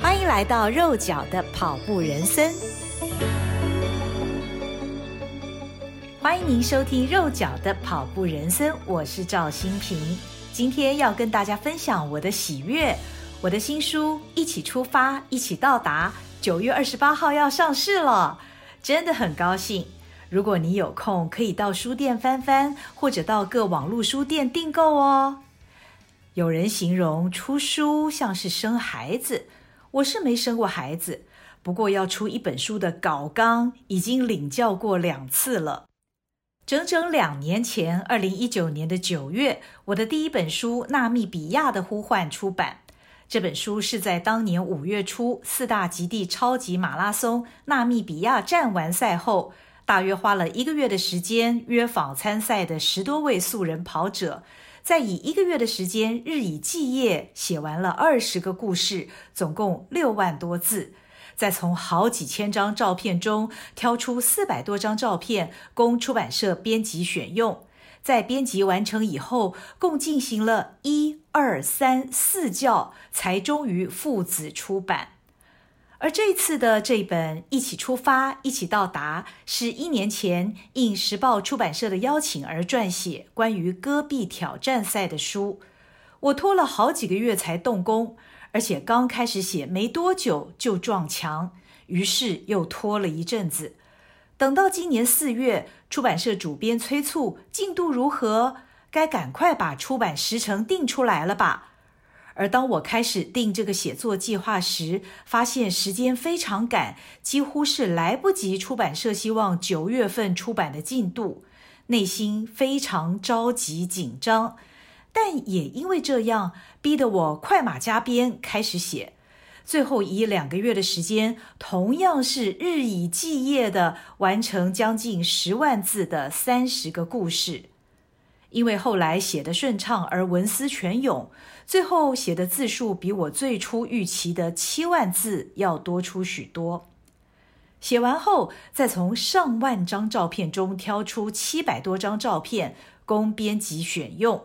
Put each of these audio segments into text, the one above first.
欢迎来到肉脚的跑步人生。欢迎您收听肉脚的跑步人生，我是赵新平。今天要跟大家分享我的喜悦，我的新书《一起出发，一起到达》，九月二十八号要上市了，真的很高兴。如果你有空，可以到书店翻翻，或者到各网络书店订购哦。有人形容出书像是生孩子，我是没生过孩子，不过要出一本书的稿纲已经领教过两次了。整整两年前，二零一九年的九月，我的第一本书《纳米比亚的呼唤》出版。这本书是在当年五月初四大极地超级马拉松纳米比亚站完赛后，大约花了一个月的时间约访参赛的十多位素人跑者。再以一个月的时间，日以继夜写完了二十个故事，总共六万多字。再从好几千张照片中挑出四百多张照片，供出版社编辑选用。在编辑完成以后，共进行了一二三四校，才终于父子出版。而这次的这本《一起出发，一起到达》，是一年前应时报出版社的邀请而撰写关于戈壁挑战赛的书。我拖了好几个月才动工，而且刚开始写没多久就撞墙，于是又拖了一阵子。等到今年四月，出版社主编催促进度如何，该赶快把出版时程定出来了吧。而当我开始定这个写作计划时，发现时间非常赶，几乎是来不及出版社希望九月份出版的进度，内心非常着急紧张。但也因为这样，逼得我快马加鞭开始写，最后以两个月的时间，同样是日以继夜的完成将近十万字的三十个故事。因为后来写得顺畅而文思泉涌，最后写的字数比我最初预期的七万字要多出许多。写完后，再从上万张照片中挑出七百多张照片供编辑选用。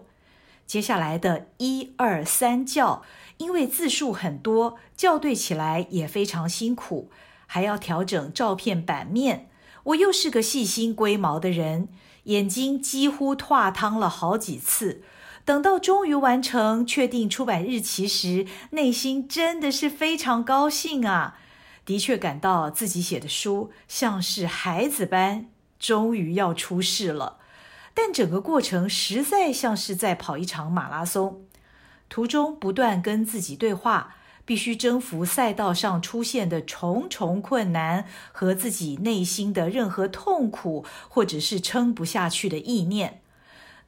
接下来的一二三校，因为字数很多，校对起来也非常辛苦，还要调整照片版面。我又是个细心龟毛的人。眼睛几乎脱汤了好几次，等到终于完成、确定出版日期时，内心真的是非常高兴啊！的确感到自己写的书像是孩子般，终于要出世了。但整个过程实在像是在跑一场马拉松，途中不断跟自己对话。必须征服赛道上出现的重重困难和自己内心的任何痛苦，或者是撑不下去的意念。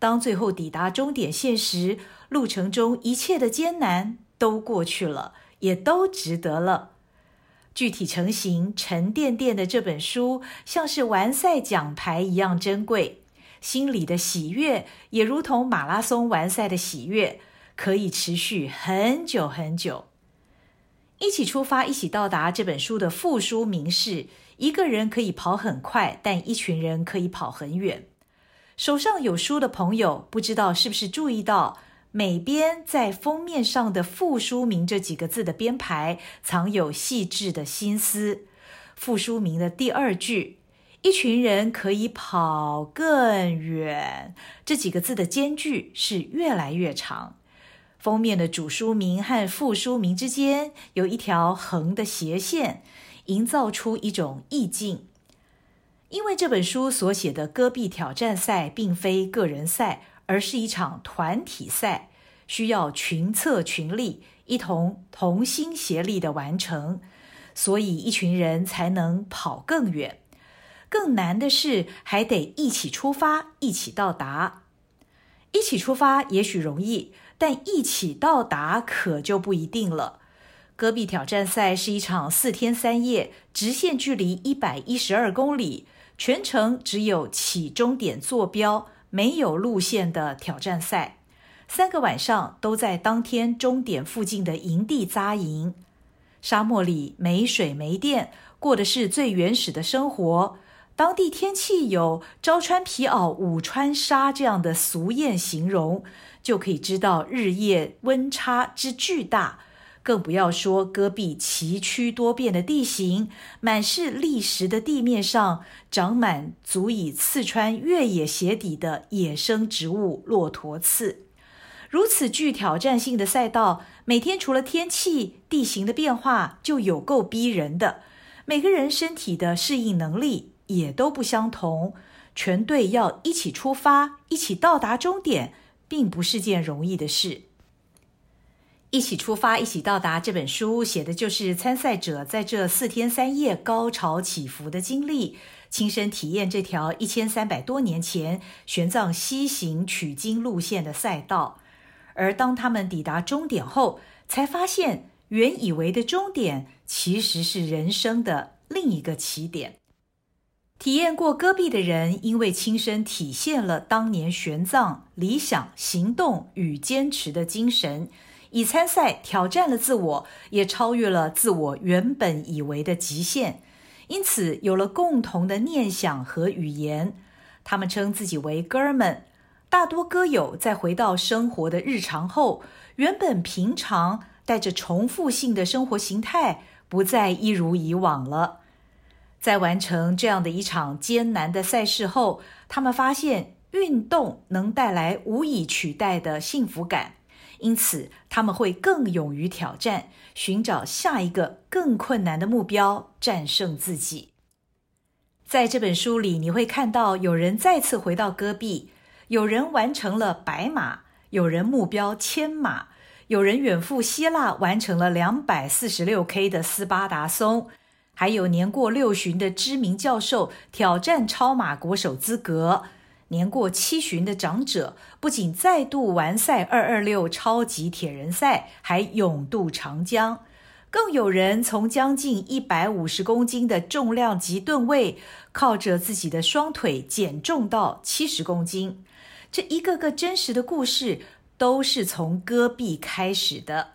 当最后抵达终点线时，路程中一切的艰难都过去了，也都值得了。具体成型、沉甸甸的这本书，像是完赛奖牌一样珍贵。心里的喜悦也如同马拉松完赛的喜悦，可以持续很久很久。一起出发，一起到达。这本书的副书名是“一个人可以跑很快，但一群人可以跑很远”。手上有书的朋友，不知道是不是注意到，每边在封面上的副书名这几个字的编排，藏有细致的心思。副书名的第二句“一群人可以跑更远”这几个字的间距是越来越长。封面的主书名和副书名之间有一条横的斜线，营造出一种意境。因为这本书所写的戈壁挑战赛并非个人赛，而是一场团体赛，需要群策群力，一同同心协力的完成，所以一群人才能跑更远。更难的是，还得一起出发，一起到达。一起出发也许容易。但一起到达可就不一定了。戈壁挑战赛是一场四天三夜，直线距离一百一十二公里，全程只有起终点坐标，没有路线的挑战赛。三个晚上都在当天终点附近的营地扎营，沙漠里没水没电，过的是最原始的生活。当地天气有“朝穿皮袄，午穿纱”这样的俗谚形容。就可以知道日夜温差之巨大，更不要说戈壁崎岖多变的地形，满是砾石的地面上长满足以刺穿越野鞋底的野生植物骆驼刺。如此具挑战性的赛道，每天除了天气、地形的变化就有够逼人的，每个人身体的适应能力也都不相同。全队要一起出发，一起到达终点，并不是件容易的事。一起出发，一起到达。这本书写的就是参赛者在这四天三夜高潮起伏的经历，亲身体验这条一千三百多年前玄奘西行取经路线的赛道。而当他们抵达终点后，才发现原以为的终点其实是人生的另一个起点。体验过戈壁的人，因为亲身体现了当年玄奘理想、行动与坚持的精神。以参赛挑战了自我，也超越了自我原本以为的极限，因此有了共同的念想和语言。他们称自己为哥儿们。大多歌友在回到生活的日常后，原本平常带着重复性的生活形态，不再一如以往了。在完成这样的一场艰难的赛事后，他们发现运动能带来无以取代的幸福感。因此，他们会更勇于挑战，寻找下一个更困难的目标，战胜自己。在这本书里，你会看到有人再次回到戈壁，有人完成了百马，有人目标千马，有人远赴希腊完成了两百四十六 K 的斯巴达松，还有年过六旬的知名教授挑战超马国手资格。年过七旬的长者不仅再度完赛二二六超级铁人赛，还勇渡长江。更有人从将近一百五十公斤的重量级吨位，靠着自己的双腿减重到七十公斤。这一个个真实的故事，都是从戈壁开始的。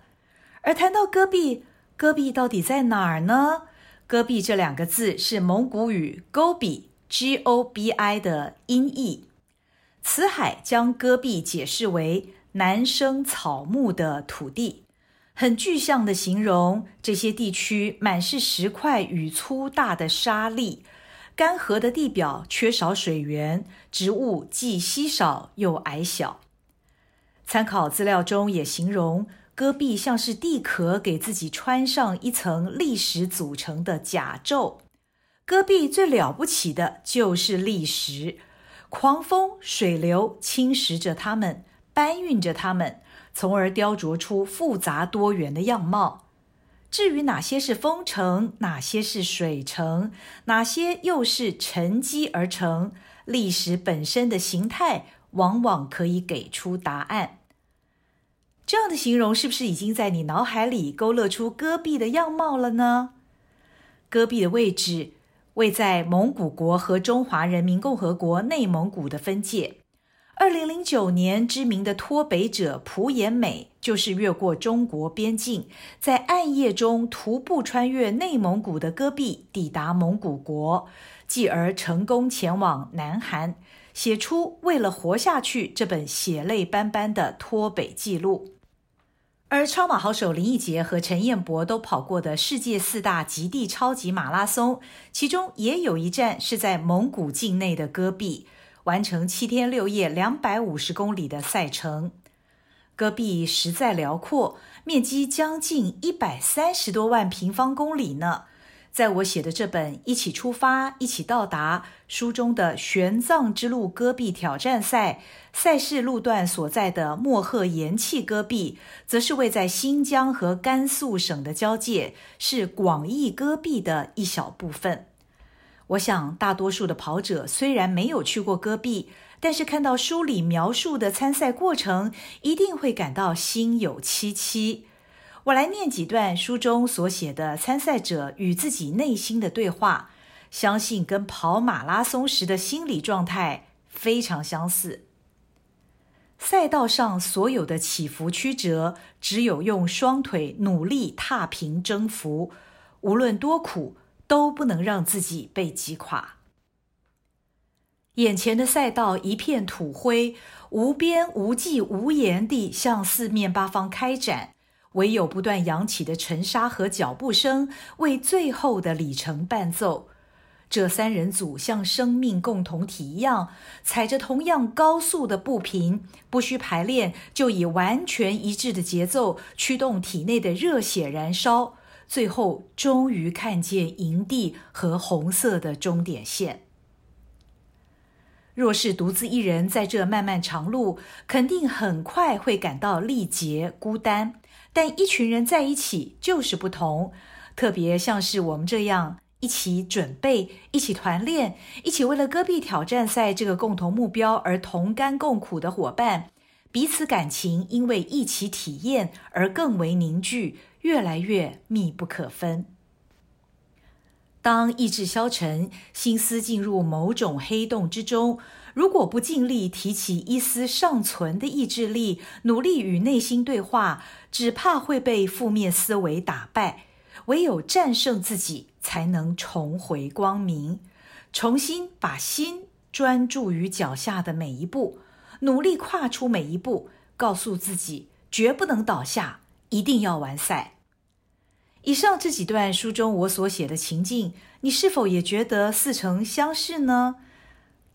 而谈到戈壁，戈壁到底在哪儿呢？戈壁这两个字是蒙古语 “gobi”（G-O-B-I） 的音译。辞海将戈壁解释为难生草木的土地，很具象地形容这些地区满是石块与粗大的沙砾，干涸的地表缺少水源，植物既稀少又矮小。参考资料中也形容戈壁像是地壳给自己穿上一层砾石组成的甲胄，戈壁最了不起的就是砾石。狂风、水流侵蚀着它们，搬运着它们，从而雕琢出复杂多元的样貌。至于哪些是风城，哪些是水城，哪些又是沉积而成，历史本身的形态往往可以给出答案。这样的形容是不是已经在你脑海里勾勒出戈壁的样貌了呢？戈壁的位置。位在蒙古国和中华人民共和国内蒙古的分界。二零零九年，知名的脱北者蒲延美就是越过中国边境，在暗夜中徒步穿越内蒙古的戈壁，抵达蒙古国，继而成功前往南韩，写出《为了活下去》这本血泪斑斑的脱北记录。而超马好手林奕杰和陈彦博都跑过的世界四大极地超级马拉松，其中也有一站是在蒙古境内的戈壁，完成七天六夜两百五十公里的赛程。戈壁实在辽阔，面积将近一百三十多万平方公里呢。在我写的这本《一起出发，一起到达》书中的玄奘之路戈壁挑战赛，赛事路段所在的莫贺盐碛戈壁，则是位在新疆和甘肃省的交界，是广义戈壁的一小部分。我想，大多数的跑者虽然没有去过戈壁，但是看到书里描述的参赛过程，一定会感到心有戚戚。我来念几段书中所写的参赛者与自己内心的对话，相信跟跑马拉松时的心理状态非常相似。赛道上所有的起伏曲折，只有用双腿努力踏平征服，无论多苦，都不能让自己被击垮。眼前的赛道一片土灰，无边无际无沿地向四面八方开展。唯有不断扬起的尘沙和脚步声为最后的里程伴奏。这三人组像生命共同体一样，踩着同样高速的步频，不需排练，就以完全一致的节奏驱动体内的热血燃烧，最后终于看见营地和红色的终点线。若是独自一人在这漫漫长路，肯定很快会感到力竭孤单。但一群人在一起就是不同，特别像是我们这样一起准备、一起团练、一起为了戈壁挑战赛这个共同目标而同甘共苦的伙伴，彼此感情因为一起体验而更为凝聚，越来越密不可分。当意志消沉，心思进入某种黑洞之中，如果不尽力提起一丝尚存的意志力，努力与内心对话，只怕会被负面思维打败。唯有战胜自己，才能重回光明，重新把心专注于脚下的每一步，努力跨出每一步，告诉自己绝不能倒下，一定要完赛。以上这几段书中我所写的情境，你是否也觉得似曾相识呢？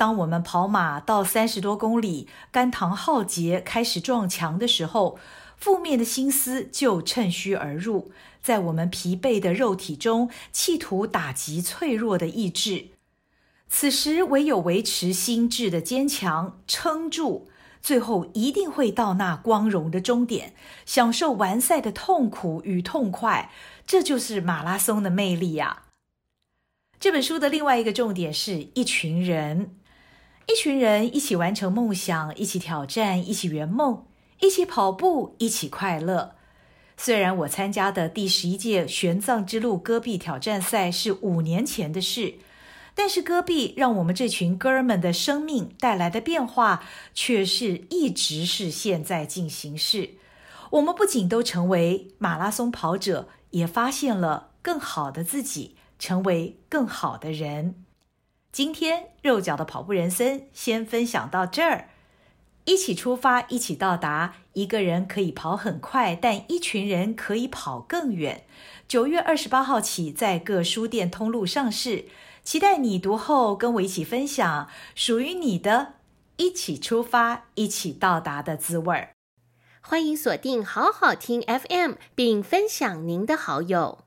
当我们跑马到三十多公里，肝糖耗竭，开始撞墙的时候，负面的心思就趁虚而入，在我们疲惫的肉体中，企图打击脆弱的意志。此时，唯有维持心智的坚强，撑住。最后一定会到那光荣的终点，享受完赛的痛苦与痛快，这就是马拉松的魅力呀！这本书的另外一个重点是一群人，一群人一起完成梦想，一起挑战，一起圆梦，一起跑步，一起快乐。虽然我参加的第十一届玄奘之路戈壁挑战赛是五年前的事。但是戈壁让我们这群哥们的生命带来的变化，却是一直是现在进行式。我们不仅都成为马拉松跑者，也发现了更好的自己，成为更好的人。今天肉脚的跑步人生先分享到这儿，一起出发，一起到达。一个人可以跑很快，但一群人可以跑更远。九月二十八号起，在各书店通路上市。期待你读后跟我一起分享属于你的一起出发、一起到达的滋味儿。欢迎锁定好好听 FM，并分享您的好友。